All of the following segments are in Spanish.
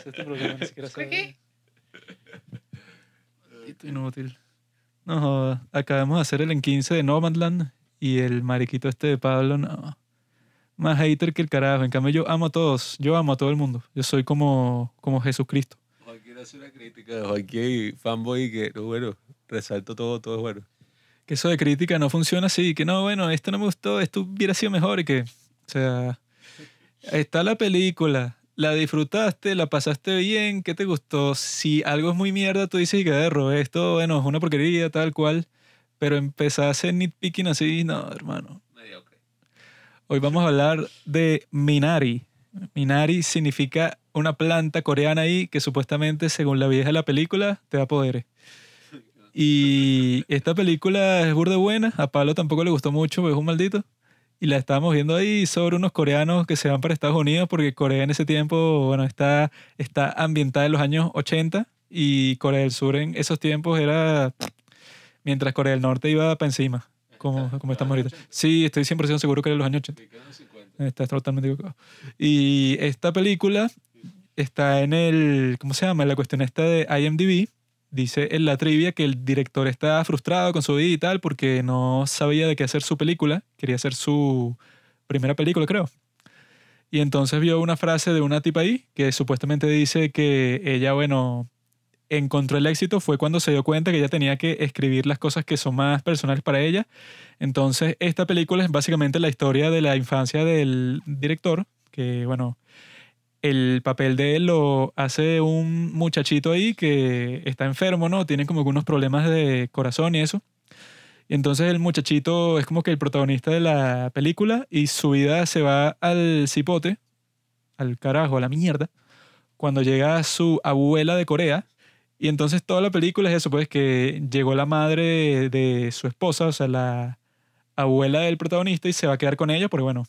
es este programa, ni siquiera sabe. Maldito inútil. No, joda. acabamos de hacer el en 15 de Nomadland y el mariquito este de Pablo, no. Más hater que el carajo. En cambio, yo amo a todos. Yo amo a todo el mundo. Yo soy como, como Jesucristo. Juan quiere hacer una crítica. Juan hay fanboy que, no, bueno, resalto todo, todo es bueno. Que eso de crítica no funciona así. Que no, bueno, esto no me gustó, esto hubiera sido mejor y que, o sea, está la película. La disfrutaste, la pasaste bien, ¿qué te gustó? Si algo es muy mierda, tú dices que error, esto, bueno, es una porquería, tal cual. Pero hacer nitpicking así, no, hermano. Mediocre. Hoy vamos a hablar de Minari. Minari significa una planta coreana ahí que supuestamente, según la vieja de la película, te da poderes. Y esta película es burda buena. A Pablo tampoco le gustó mucho, es un maldito. Y la estábamos viendo ahí sobre unos coreanos que se van para Estados Unidos, porque Corea en ese tiempo, bueno, está, está ambientada en los años 80 y Corea del Sur en esos tiempos era mientras Corea del Norte iba para encima, como, como estamos ahorita. Sí, estoy 100% seguro que era los años 80. Estás totalmente equivocado. Y esta película está en el, ¿cómo se llama? En la cuestión esta de IMDb. Dice en la trivia que el director está frustrado con su vida y tal porque no sabía de qué hacer su película. Quería hacer su primera película, creo. Y entonces vio una frase de una tipa ahí que supuestamente dice que ella, bueno, encontró el éxito fue cuando se dio cuenta que ella tenía que escribir las cosas que son más personales para ella. Entonces, esta película es básicamente la historia de la infancia del director, que bueno, el papel de él lo hace un muchachito ahí que está enfermo, ¿no? Tiene como algunos problemas de corazón y eso. Y entonces el muchachito es como que el protagonista de la película y su vida se va al cipote, al carajo, a la mierda, cuando llega su abuela de Corea. Y entonces toda la película es eso, pues que llegó la madre de su esposa, o sea, la abuela del protagonista y se va a quedar con ella porque, bueno,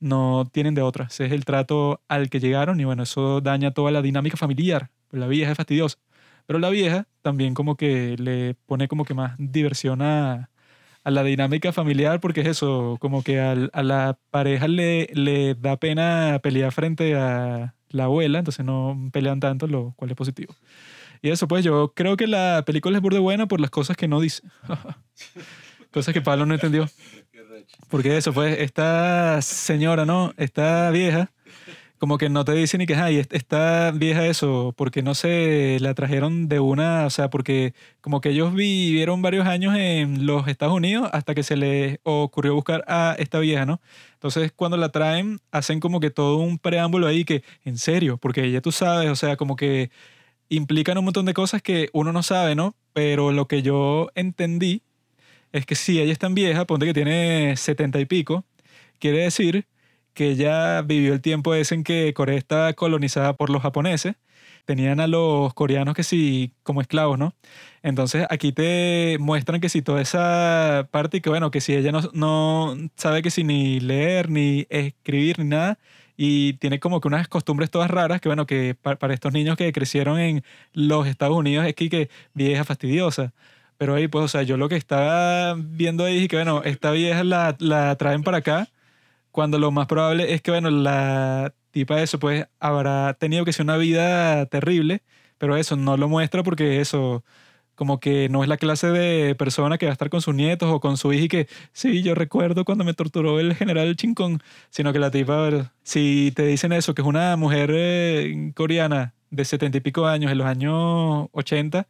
no tienen de otra. Ese es el trato al que llegaron y bueno, eso daña toda la dinámica familiar. La vieja es fastidiosa. Pero la vieja también como que le pone como que más diversión a, a la dinámica familiar porque es eso, como que a la pareja le, le da pena pelear frente a la abuela, entonces no pelean tanto, lo cual es positivo. Y eso, pues yo creo que la película es burde buena por las cosas que no dice. cosas que Pablo no entendió. Porque eso, pues, esta señora, ¿no? Esta vieja, como que no te dice ni que, ay, esta vieja eso, porque no se la trajeron de una, o sea, porque como que ellos vivieron varios años en los Estados Unidos hasta que se les ocurrió buscar a esta vieja, ¿no? Entonces, cuando la traen, hacen como que todo un preámbulo ahí que, en serio, porque ya tú sabes, o sea, como que implican un montón de cosas que uno no sabe, ¿no? Pero lo que yo entendí es que si ella es tan vieja, ponte que tiene setenta y pico, quiere decir que ella vivió el tiempo ese en que Corea estaba colonizada por los japoneses. Tenían a los coreanos que sí como esclavos, ¿no? Entonces aquí te muestran que si toda esa parte y que bueno, que si ella no, no sabe que si ni leer, ni escribir, ni nada, y tiene como que unas costumbres todas raras que bueno, que para, estos niños que crecieron en los Estados Unidos es que vieja fastidiosa. Pero ahí, pues, o sea, yo lo que estaba viendo ahí es que, bueno, esta vieja la, la traen para acá, cuando lo más probable es que, bueno, la tipa eso, pues, habrá tenido que ser una vida terrible, pero eso no lo muestra porque eso, como que no es la clase de persona que va a estar con sus nietos o con su hija y que, sí, yo recuerdo cuando me torturó el general Chincón, sino que la tipa, si te dicen eso, que es una mujer eh, coreana de setenta y pico años, en los años 80,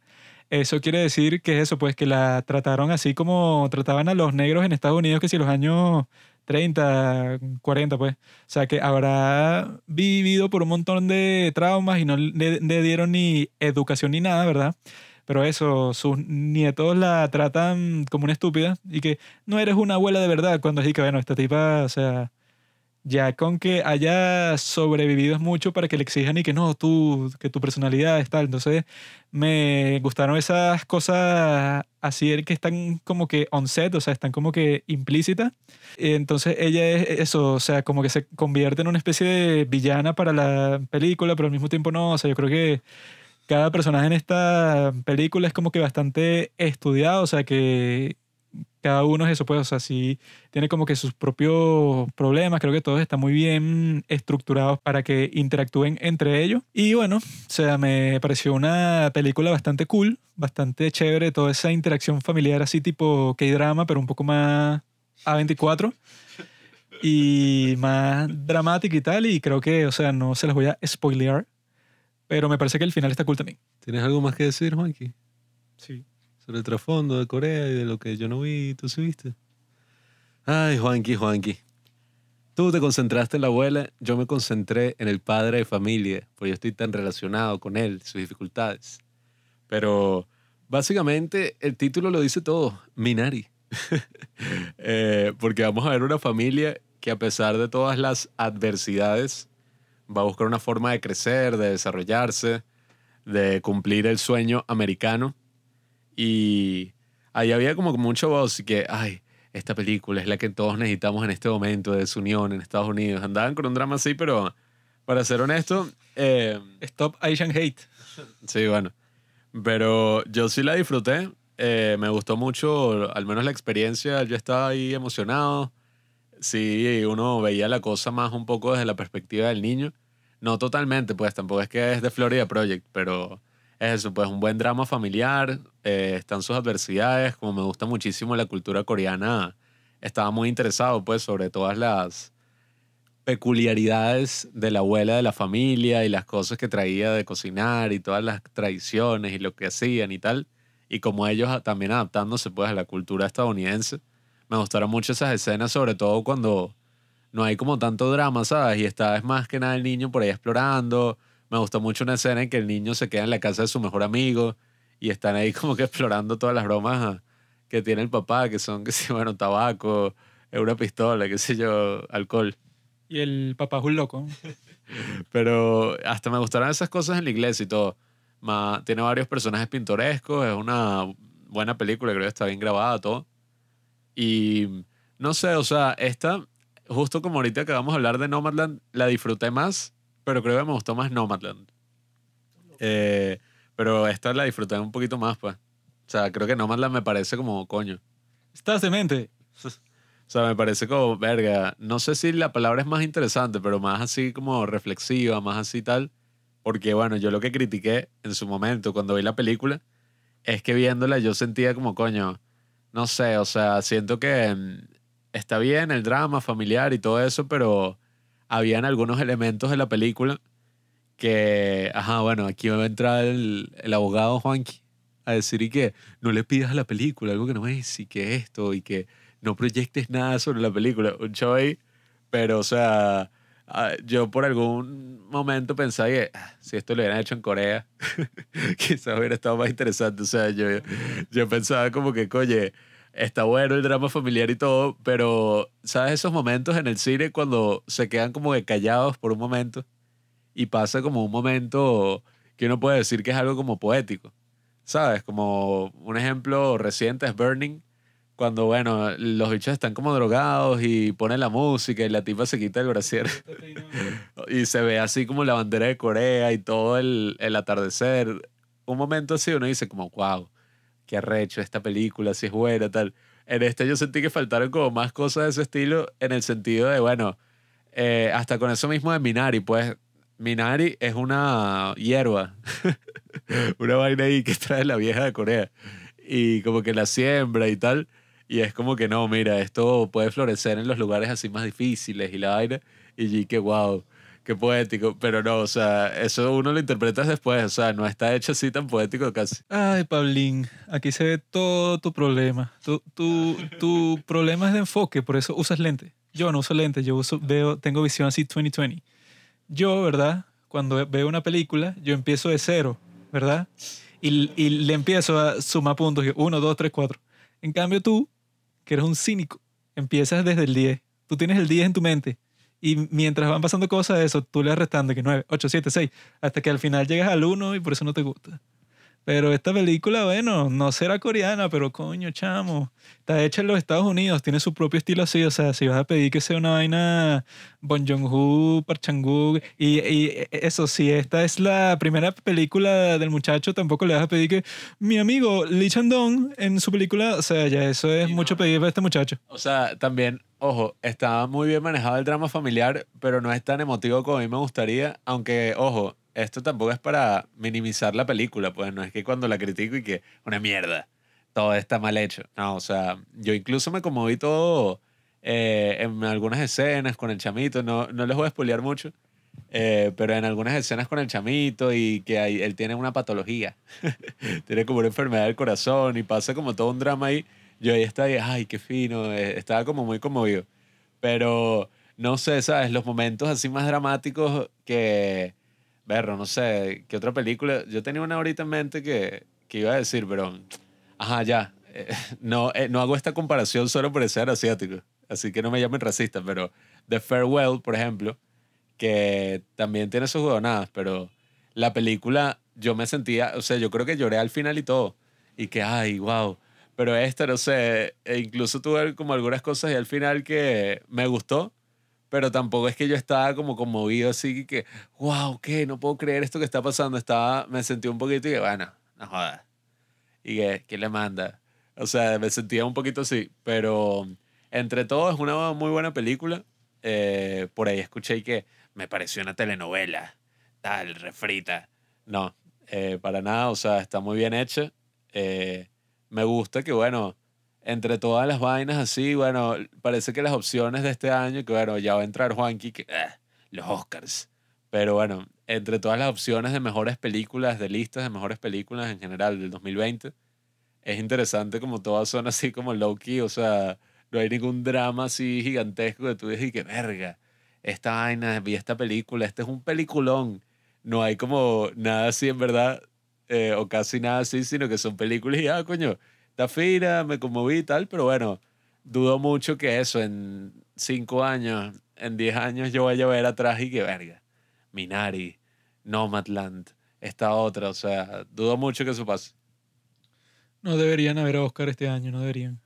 eso quiere decir que es eso, pues que la trataron así como trataban a los negros en Estados Unidos, que si los años 30, 40, pues. O sea, que habrá vivido por un montón de traumas y no le, dieron ni educación ni nada, ¿verdad? Pero eso, sus nietos la tratan como una estúpida y que no eres una abuela de verdad cuando es que, bueno, esta tipa, o sea, ya con que haya sobrevivido es mucho para que le exijan y que no, tú, que tu personalidad es tal. Entonces me gustaron esas cosas así que están como que on set, o sea, están como que implícitas. Entonces ella es eso, o sea, como que se convierte en una especie de villana para la película, pero al mismo tiempo no, o sea, yo creo que cada personaje en esta película es como que bastante estudiado, o sea, que cada uno es eso, pues, o sea, sí tiene como que sus propios problemas, creo que todos están muy bien estructurados para que interactúen entre ellos. Y bueno, o sea, me pareció una película bastante cool, bastante chévere, toda esa interacción familiar así tipo K-drama, pero un poco más A24 y más dramática y tal, y creo que, o sea, no se las voy a spoilear, pero me parece que el final está cool también. ¿Tienes algo más que decir, Juanqui? Sí. Sobre el trasfondo de Corea y de lo que yo no vi y tú sí viste. Ay, Juanqui, Juanqui. Tú te concentraste en la abuela, yo me concentré en el padre de familia, porque yo estoy tan relacionado con él, sus dificultades. Pero básicamente el título lo dice todo, Minari. Eh, porque vamos a ver una familia que a pesar de todas las adversidades, va a buscar una forma de crecer, de desarrollarse, de cumplir el sueño americano. Y ahí había como mucho voz que, ay, esta película es la que todos necesitamos en este momento de desunión en Estados Unidos. Andaban con un drama así, pero para ser honesto, eh, Stop Asian Hate. sí, bueno. Pero yo sí la disfruté. eh, me gustó mucho, al menos la experiencia. Yo estaba ahí emocionado. Sí, uno veía la cosa más un poco desde la perspectiva del niño. No totalmente, pues tampoco es que es de Florida Project, pero es pues un buen drama familiar. eh, están sus adversidades. Como me gusta muchísimo la cultura coreana, estaba muy interesado, pues, sobre todas las peculiaridades de la abuela de la familia y las cosas que traía de cocinar y todas las tradiciones y lo que hacían y tal. Y como ellos también adaptándose, pues, a la cultura estadounidense. Me gustaron mucho esas escenas, sobre todo cuando no hay como tanto drama, ¿sabes? Y está es más que nada el niño por ahí explorando. Me gustó mucho una escena en que el niño se queda en la casa de su mejor amigo y están ahí como que explorando todas las bromas ah, que tiene el papá, que son, que sí, bueno, tabaco, una pistola, qué sé yo, alcohol. Y el papá es un loco. Pero hasta me gustaron esas cosas en la iglesia y todo. Ma- tiene varios personajes pintorescos, es una buena película, creo que está bien grabada, todo. Y no sé, o sea, esta, justo como ahorita que vamos a hablar de Nomadland, la disfruté más, pero creo que me gustó más Nomadland. Eh, pero esta la disfruté un poquito más, pues. O sea, creo que Nomadland me parece como coño. Estás demente. O sea, me parece como, verga, no sé si la palabra es más interesante, pero más así como reflexiva, más así tal. Porque bueno, yo lo que critiqué en su momento cuando vi la película es que viéndola yo sentía como, coño, no sé, o sea, siento que mm, está bien el drama familiar y todo eso, pero habían algunos elementos de la película que, ajá, bueno, aquí va a entrar el, el abogado Juanqui a decir y que no le pidas a la película algo que no es y que esto y que no proyectes nada sobre la película. Un show ahí, pero o sea, ah, yo por algún momento pensaba que ah, si esto lo hubieran hecho en Corea, quizás hubiera estado más interesante. O sea, yo, yo pensaba como que, coye, está bueno el drama familiar y todo, pero ¿sabes esos momentos en el cine cuando se quedan como que callados por un momento y pasa como un momento que uno puede decir que es algo como poético? ¿Sabes? Como un ejemplo reciente es Burning, cuando, bueno, los bichos están como drogados y ponen la música y la tipa se quita el brasier y se ve así como la bandera de Corea y todo el, el atardecer. Un momento así uno dice como, wow, qué arrecho esta película, si es buena, tal. En este yo sentí que faltaron como más cosas de ese estilo en el sentido de, bueno, eh, hasta con eso mismo de Minari, pues Minari es una hierba, una vaina ahí que trae la vieja de Corea y como que la siembra y tal. Y es como que no, mira, esto puede florecer en los lugares así más difíciles y la vaina. Y que wow, qué poético. Pero no, o sea, eso uno lo interpreta después. O sea, no está hecho así tan poético casi. Ay, Pablín, aquí se ve todo tu problema. Tu, tu, tu problema es de enfoque, por eso usas lente. Yo no uso lente, yo uso, veo, tengo visión así 2020. Yo, ¿verdad? Cuando veo una película, yo empiezo de cero, ¿verdad? Y, y le empiezo a sumar puntos. Uno, dos, tres, cuatro. En cambio tú, que eres un cínico, empiezas desde el 10. Tú tienes el 10 en tu mente. Y mientras van pasando cosas de eso, tú le vas restando que 9, 8, 7, 6, hasta que al final llegas al 1 y por eso no te gusta. Pero esta película, bueno, no será coreana, pero coño, chamo. Está hecha en los Estados Unidos, tiene su propio estilo así. O sea, si vas a pedir que sea una vaina Bon Joon-ho, Park y, y eso, si esta es la primera película del muchacho, tampoco le vas a pedir que mi amigo Lee Chan-dong en su película, o sea, ya eso es Sí, mucho no. pedir para este muchacho. O sea, también, ojo, está muy bien manejado el drama familiar, pero no es tan emotivo como a mí me gustaría, aunque, ojo, esto tampoco es para minimizar la película, pues no es que cuando la critico y que una mierda, todo está mal hecho. No, o sea, yo incluso me conmoví todo eh, en algunas escenas con el chamito, no, no les voy a spoilear mucho, eh, pero en algunas escenas con el chamito y que ahí, él tiene una patología, tiene como una enfermedad del corazón y pasa como todo un drama ahí. Yo ahí estaba, ay, qué fino, eh, estaba como muy conmovido. Pero no sé, ¿sabes? Los momentos así más dramáticos que, verlo, no sé, ¿qué otra película? Yo tenía una ahorita en mente que, que iba a decir, pero, ajá, ya. eh, no, eh, no hago esta comparación solo por ser asiático, así que no me llamen racista, pero The Farewell, por ejemplo, que también tiene sus huevonadas, pero la película yo me sentía, o sea, yo creo que lloré al final y todo, y que, ay, wow. Pero esta, no sé, e incluso tuve como algunas cosas y al final que me gustó, pero tampoco es que yo estaba como conmovido así que, wow, ¿qué? No puedo creer esto que está pasando. Estaba, me sentí un poquito y que, bueno, no jodas. Y que, ¿qué le manda? O sea, me sentía un poquito así, pero entre todo es una muy buena película. Eh, por ahí escuché que me pareció una telenovela, tal, refrita. No, eh, para nada, o sea, está muy bien hecha. Eh, me gusta que, bueno, entre todas las vainas así, bueno, parece que las opciones de este año, que bueno, ya va a entrar Juanqui, que ah, los Oscars. Pero bueno, entre todas las opciones de mejores películas, de listas de mejores películas en general del 2020, es interesante como todas son así como low-key, o sea, no hay ningún drama así gigantesco que tú dices y que verga, esta vaina, vi esta película, este es un peliculón. No hay como nada así en verdad, eh, o casi nada así, sino que son películas y, ah, coño, está fina, me conmoví y tal, pero bueno, dudo mucho que eso en cinco años, en diez años yo vaya a ver atrás y que verga, Minari, Nomadland, esta otra, o sea, dudo mucho que eso pase. No deberían haber Oscar este año, no deberían.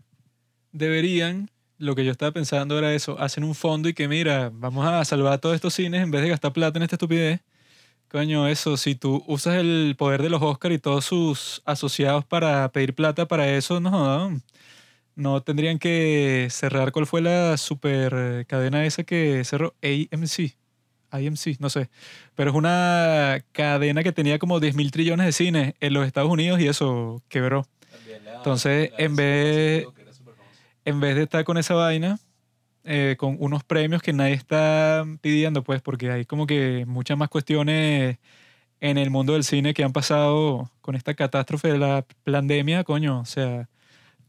Deberían, lo que yo estaba pensando era eso, hacen un fondo y que mira, vamos a salvar todos estos cines en vez de gastar plata en esta estupidez. Coño, eso, si tú usas el poder de los Oscar y todos sus asociados para pedir plata para eso, no. No tendrían que cerrar cuál fue la super cadena esa que cerró AMC. IMC, no sé. Pero es una cadena que tenía como 10 mil trillones de cines en los Estados Unidos y eso quebró. Entonces, en vez- en vez de estar con esa vaina, eh, con unos premios que nadie está pidiendo, pues, porque hay como que muchas más cuestiones en el mundo del cine que han pasado con esta catástrofe de la pandemia, coño, o sea,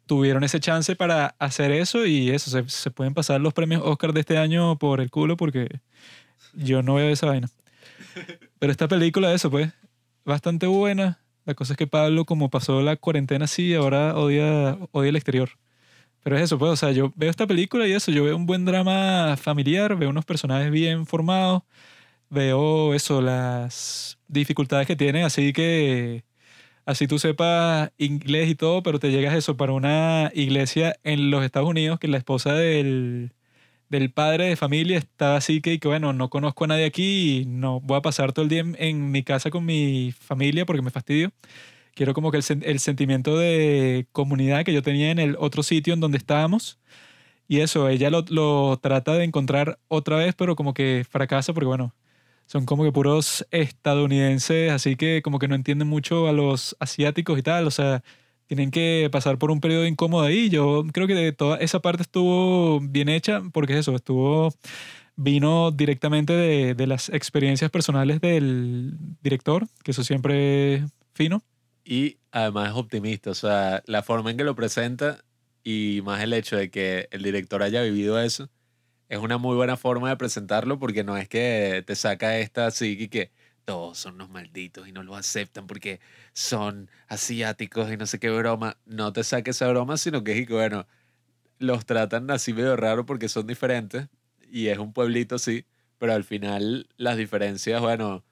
tuvieron ese chance para hacer eso y eso, se, se pueden pasar los premios Oscar de este año por el culo porque yo no veo esa vaina. Pero esta película, eso, pues, bastante buena. La cosa es que Pablo, como pasó la cuarentena así, ahora odia, odia el exterior. Pero es eso, pues, o sea, yo veo esta película y eso, yo veo un buen drama familiar, veo unos personajes bien formados, veo eso, las dificultades que tienen, así que así tú sepas inglés y todo, pero te llegas eso para una iglesia en los Estados Unidos que la esposa del, del padre de familia estaba así que, que, bueno, no conozco a nadie aquí y no voy a pasar todo el día en, en mi casa con mi familia porque me fastidio. Quiero como que el, el sentimiento de comunidad que yo tenía en el otro sitio en donde estábamos. Y eso, ella lo, lo trata de encontrar otra vez, pero como que fracasa porque, bueno, son como que puros estadounidenses, así que como que no entienden mucho a los asiáticos y tal. O sea, tienen que pasar por un periodo incómodo ahí. Yo creo que de toda esa parte estuvo bien hecha, porque es eso, estuvo, vino directamente de, de las experiencias personales del director, que eso siempre es fino. Y además es optimista, o sea, la forma en que lo presenta y más el hecho de que el director haya vivido eso, es una muy buena forma de presentarlo porque no es que te saca esta así y que todos son unos malditos y no lo aceptan porque son asiáticos y no sé qué broma. No te saque esa broma, sino que es que, bueno, los tratan así medio raro porque son diferentes y es un pueblito así, pero al final las diferencias, bueno,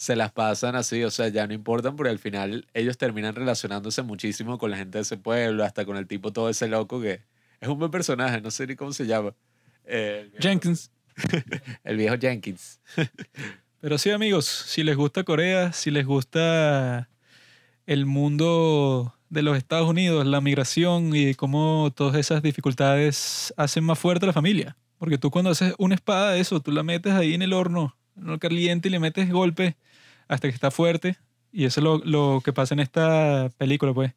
se las pasan así, o sea, ya no importan porque al final ellos terminan relacionándose muchísimo con la gente de ese pueblo, hasta con el tipo todo ese loco que es un buen personaje, no sé ni cómo se llama. Eh, el viejo- Jenkins. El viejo Jenkins. Pero sí, amigos, si les gusta Corea, si les gusta el mundo de los Estados Unidos, la migración y cómo todas esas dificultades hacen más fuerte a la familia. Porque tú cuando haces una espada de eso, tú la metes ahí en el horno, el caliente y le metes golpe hasta que está fuerte. Y eso es lo, lo que pasa en esta película, pues.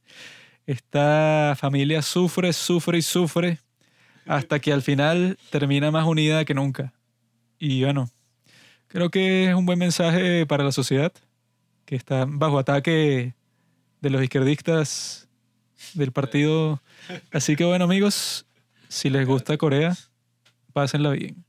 Esta familia sufre, sufre y sufre hasta que al final termina más unida que nunca. Y bueno, creo que es un buen mensaje para la sociedad que está bajo ataque de los izquierdistas del partido. Así que bueno amigos, si les gusta Corea, pásenla bien.